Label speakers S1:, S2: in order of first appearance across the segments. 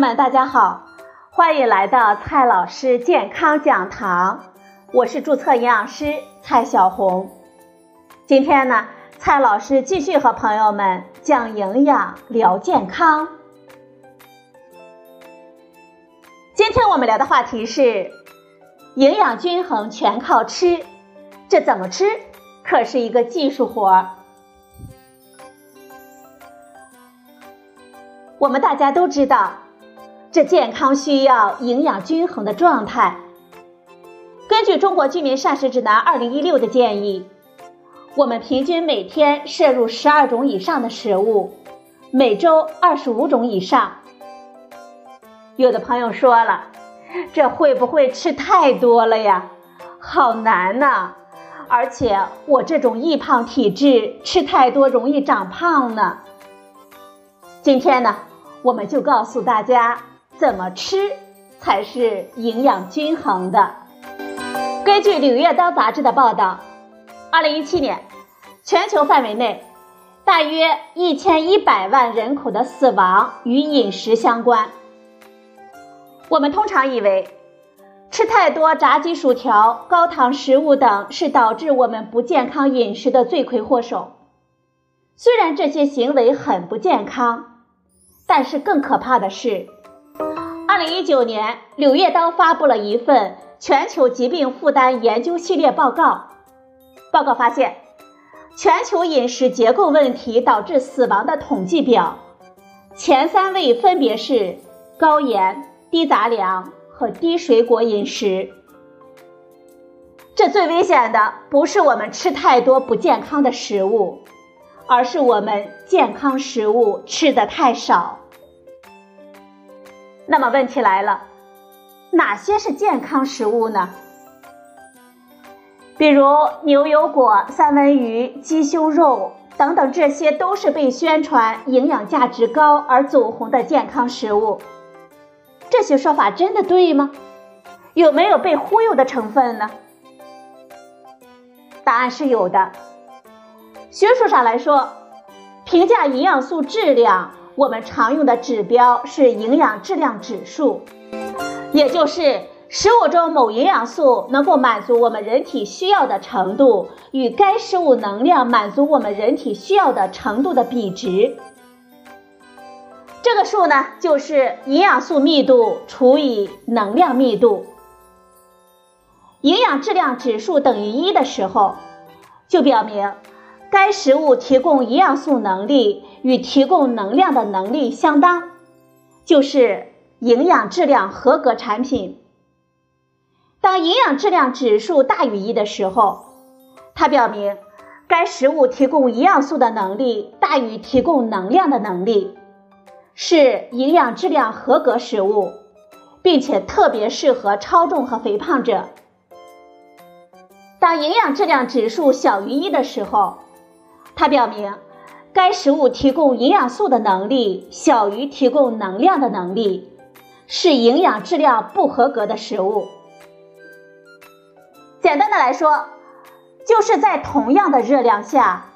S1: 们，大家好，欢迎来到蔡老师健康讲堂，我是注册营养师蔡小红。今天呢，蔡老师继续和朋友们讲营养聊健康。今天我们聊的话题是营养均衡全靠吃，这怎么吃可是一个技术活儿。我们大家都知道，这健康需要营养均衡的状态。根据《中国居民膳食指南（二零一六）》的建议，我们平均每天摄入十二种以上的食物，每周二十五种以上。有的朋友说了，这会不会吃太多了呀？好难呐！而且我这种易胖体质，吃太多容易长胖呢。今天呢？我们就告诉大家怎么吃才是营养均衡的。根据《柳叶刀》杂志的报道，二零一七年，全球范围内大约一千一百万人口的死亡与饮食相关。我们通常以为吃太多炸鸡、薯条、高糖食物等是导致我们不健康饮食的罪魁祸首。虽然这些行为很不健康。但是更可怕的是，二零一九年，《柳叶刀》发布了一份全球疾病负担研究系列报告。报告发现，全球饮食结构问题导致死亡的统计表，前三位分别是高盐、低杂粮和低水果饮食。这最危险的不是我们吃太多不健康的食物，而是我们健康食物吃的太少。那么问题来了，哪些是健康食物呢？比如牛油果、三文鱼、鸡胸肉等等，这些都是被宣传营养价值高而走红的健康食物。这些说法真的对吗？有没有被忽悠的成分呢？答案是有的。学术上来说，评价营养素质量。我们常用的指标是营养质量指数，也就是食物中某营养素能够满足我们人体需要的程度与该食物能量满足我们人体需要的程度的比值。这个数呢，就是营养素密度除以能量密度。营养质量指数等于一的时候，就表明。该食物提供营养素能力与提供能量的能力相当，就是营养质量合格产品。当营养质量指数大于一的时候，它表明该食物提供营养素的能力大于提供能量的能力，是营养质量合格食物，并且特别适合超重和肥胖者。当营养质量指数小于一的时候，它表明，该食物提供营养素的能力小于提供能量的能力，是营养质量不合格的食物。简单的来说，就是在同样的热量下，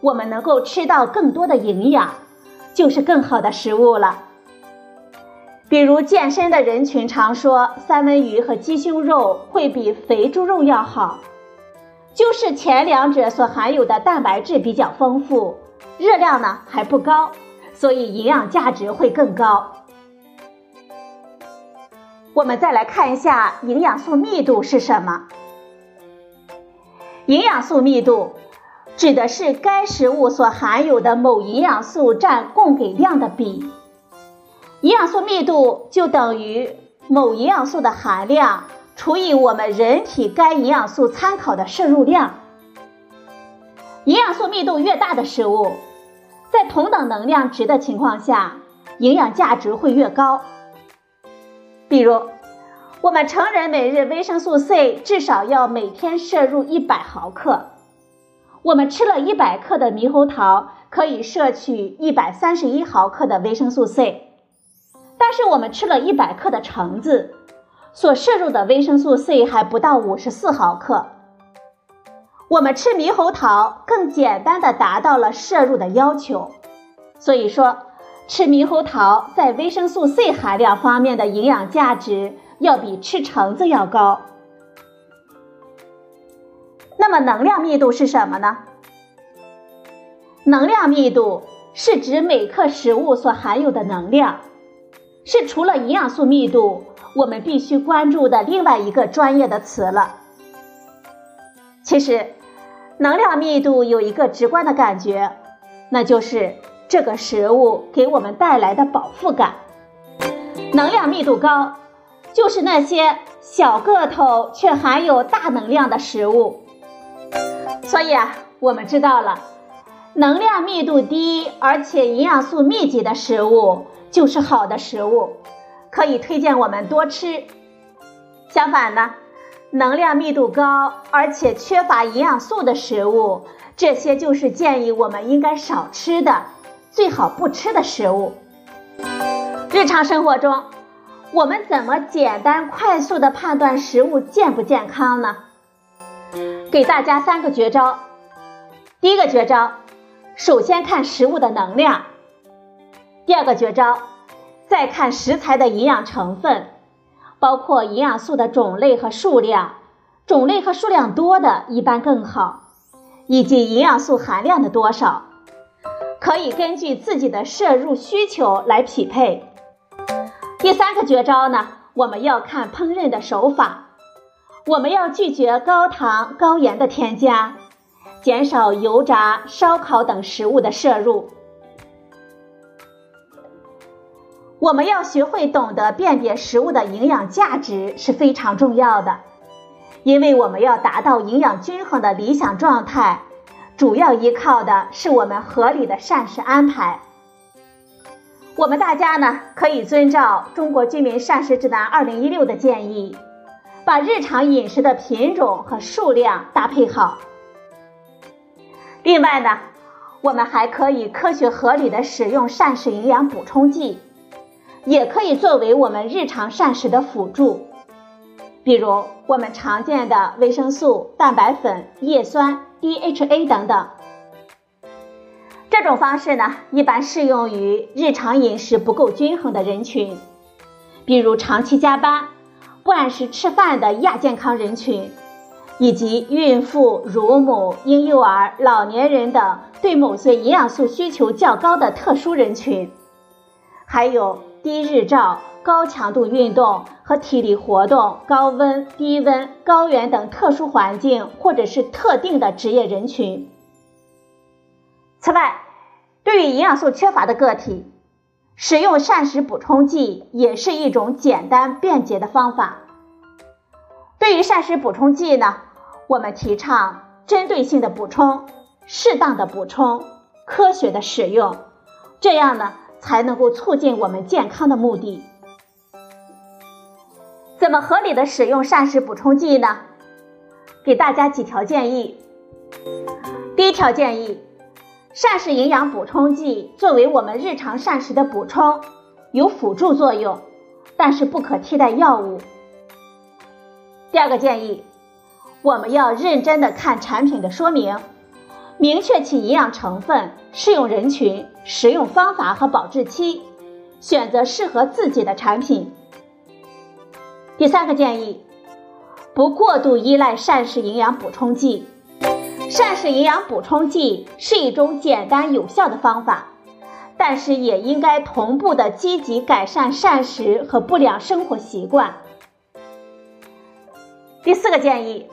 S1: 我们能够吃到更多的营养，就是更好的食物了。比如健身的人群常说，三文鱼和鸡胸肉会比肥猪肉要好。就是前两者所含有的蛋白质比较丰富，热量呢还不高，所以营养价值会更高。我们再来看一下营养素密度是什么？营养素密度指的是该食物所含有的某营养素占供给量的比。营养素密度就等于某营养素的含量。除以我们人体该营养素参考的摄入量，营养素密度越大的食物，在同等能量值的情况下，营养价值会越高。比如，我们成人每日维生素 C 至少要每天摄入一百毫克，我们吃了一百克的猕猴桃，可以摄取一百三十一毫克的维生素 C，但是我们吃了一百克的橙子。所摄入的维生素 C 还不到五十四毫克，我们吃猕猴桃更简单的达到了摄入的要求。所以说，吃猕猴桃在维生素 C 含量方面的营养价值要比吃橙子要高。那么能量密度是什么呢？能量密度是指每克食物所含有的能量，是除了营养素密度，我们必须关注的另外一个专业的词了。其实，能量密度有一个直观的感觉，那就是这个食物给我们带来的饱腹感。能量密度高，就是那些小个头却含有大能量的食物。所以啊，我们知道了，能量密度低而且营养素密集的食物就是好的食物，可以推荐我们多吃。相反呢，能量密度高而且缺乏营养素的食物，这些就是建议我们应该少吃的，最好不吃的食物。日常生活中，我们怎么简单快速的判断食物健不健康呢？给大家三个绝招。第一个绝招，首先看食物的能量；第二个绝招，再看食材的营养成分，包括营养素的种类和数量，种类和数量多的一般更好，以及营养素含量的多少，可以根据自己的摄入需求来匹配。第三个绝招呢，我们要看烹饪的手法。我们要拒绝高糖高盐的添加，减少油炸、烧烤等食物的摄入。我们要学会懂得辨别食物的营养价值是非常重要的，因为我们要达到营养均衡的理想状态，主要依靠的是我们合理的膳食安排。我们大家呢，可以遵照《中国居民膳食指南二零一六》的建议。把日常饮食的品种和数量搭配好。另外呢，我们还可以科学合理的使用膳食营养补充剂，也可以作为我们日常膳食的辅助。比如我们常见的维生素、蛋白粉、叶酸、DHA 等等。这种方式呢，一般适用于日常饮食不够均衡的人群，比如长期加班。不按时吃饭的亚健康人群，以及孕妇、乳母、婴幼儿、老年人等对某些营养素需求较高的特殊人群，还有低日照、高强度运动和体力活动、高温、低温、高原等特殊环境或者是特定的职业人群。此外，对于营养素缺乏的个体，使用膳食补充剂也是一种简单便捷的方法。对于膳食补充剂呢，我们提倡针对性的补充，适当的补充，科学的使用，这样呢才能够促进我们健康的目的。怎么合理的使用膳食补充剂呢？给大家几条建议。第一条建议。膳食营养补充剂作为我们日常膳食的补充，有辅助作用，但是不可替代药物。第二个建议，我们要认真的看产品的说明，明确其营养成分、适用人群、使用方法和保质期，选择适合自己的产品。第三个建议，不过度依赖膳食营养补充剂。膳食营养补充剂是一种简单有效的方法，但是也应该同步的积极改善膳食和不良生活习惯。第四个建议，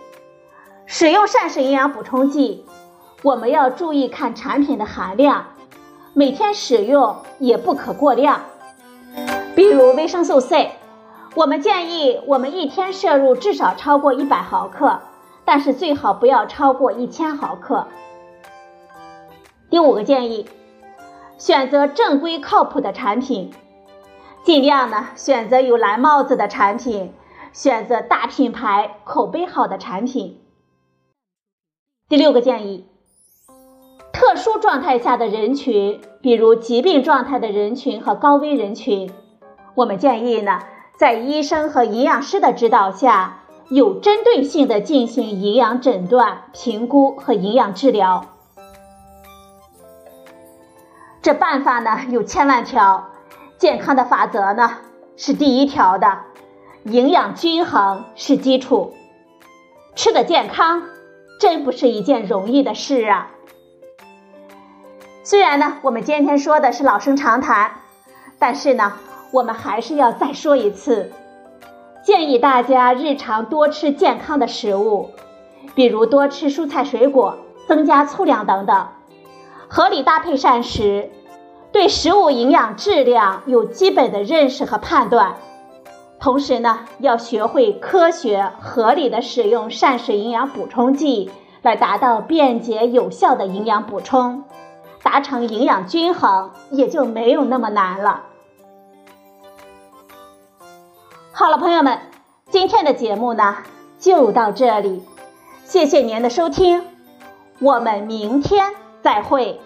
S1: 使用膳食营养补充剂，我们要注意看产品的含量，每天使用也不可过量。比如维生素 C，我们建议我们一天摄入至少超过一百毫克。但是最好不要超过一千毫克。第五个建议，选择正规靠谱的产品，尽量呢选择有蓝帽子的产品，选择大品牌、口碑好的产品。第六个建议，特殊状态下的人群，比如疾病状态的人群和高危人群，我们建议呢在医生和营养师的指导下。有针对性的进行营养诊断、评估和营养治疗。这办法呢有千万条，健康的法则呢是第一条的，营养均衡是基础。吃的健康，真不是一件容易的事啊。虽然呢，我们今天说的是老生常谈，但是呢，我们还是要再说一次，建议大家日常多吃健康的食物，比如多吃蔬菜水果，增加粗粮等等，合理搭配膳食，对食物营养质量有基本的认识和判断。同时呢，要学会科学合理的使用膳食营养补充剂，来达到便捷有效的营养补充。达成营养均衡也就没有那么难了。好了，朋友们，今天的节目呢就到这里，谢谢您的收听，我们明天再会。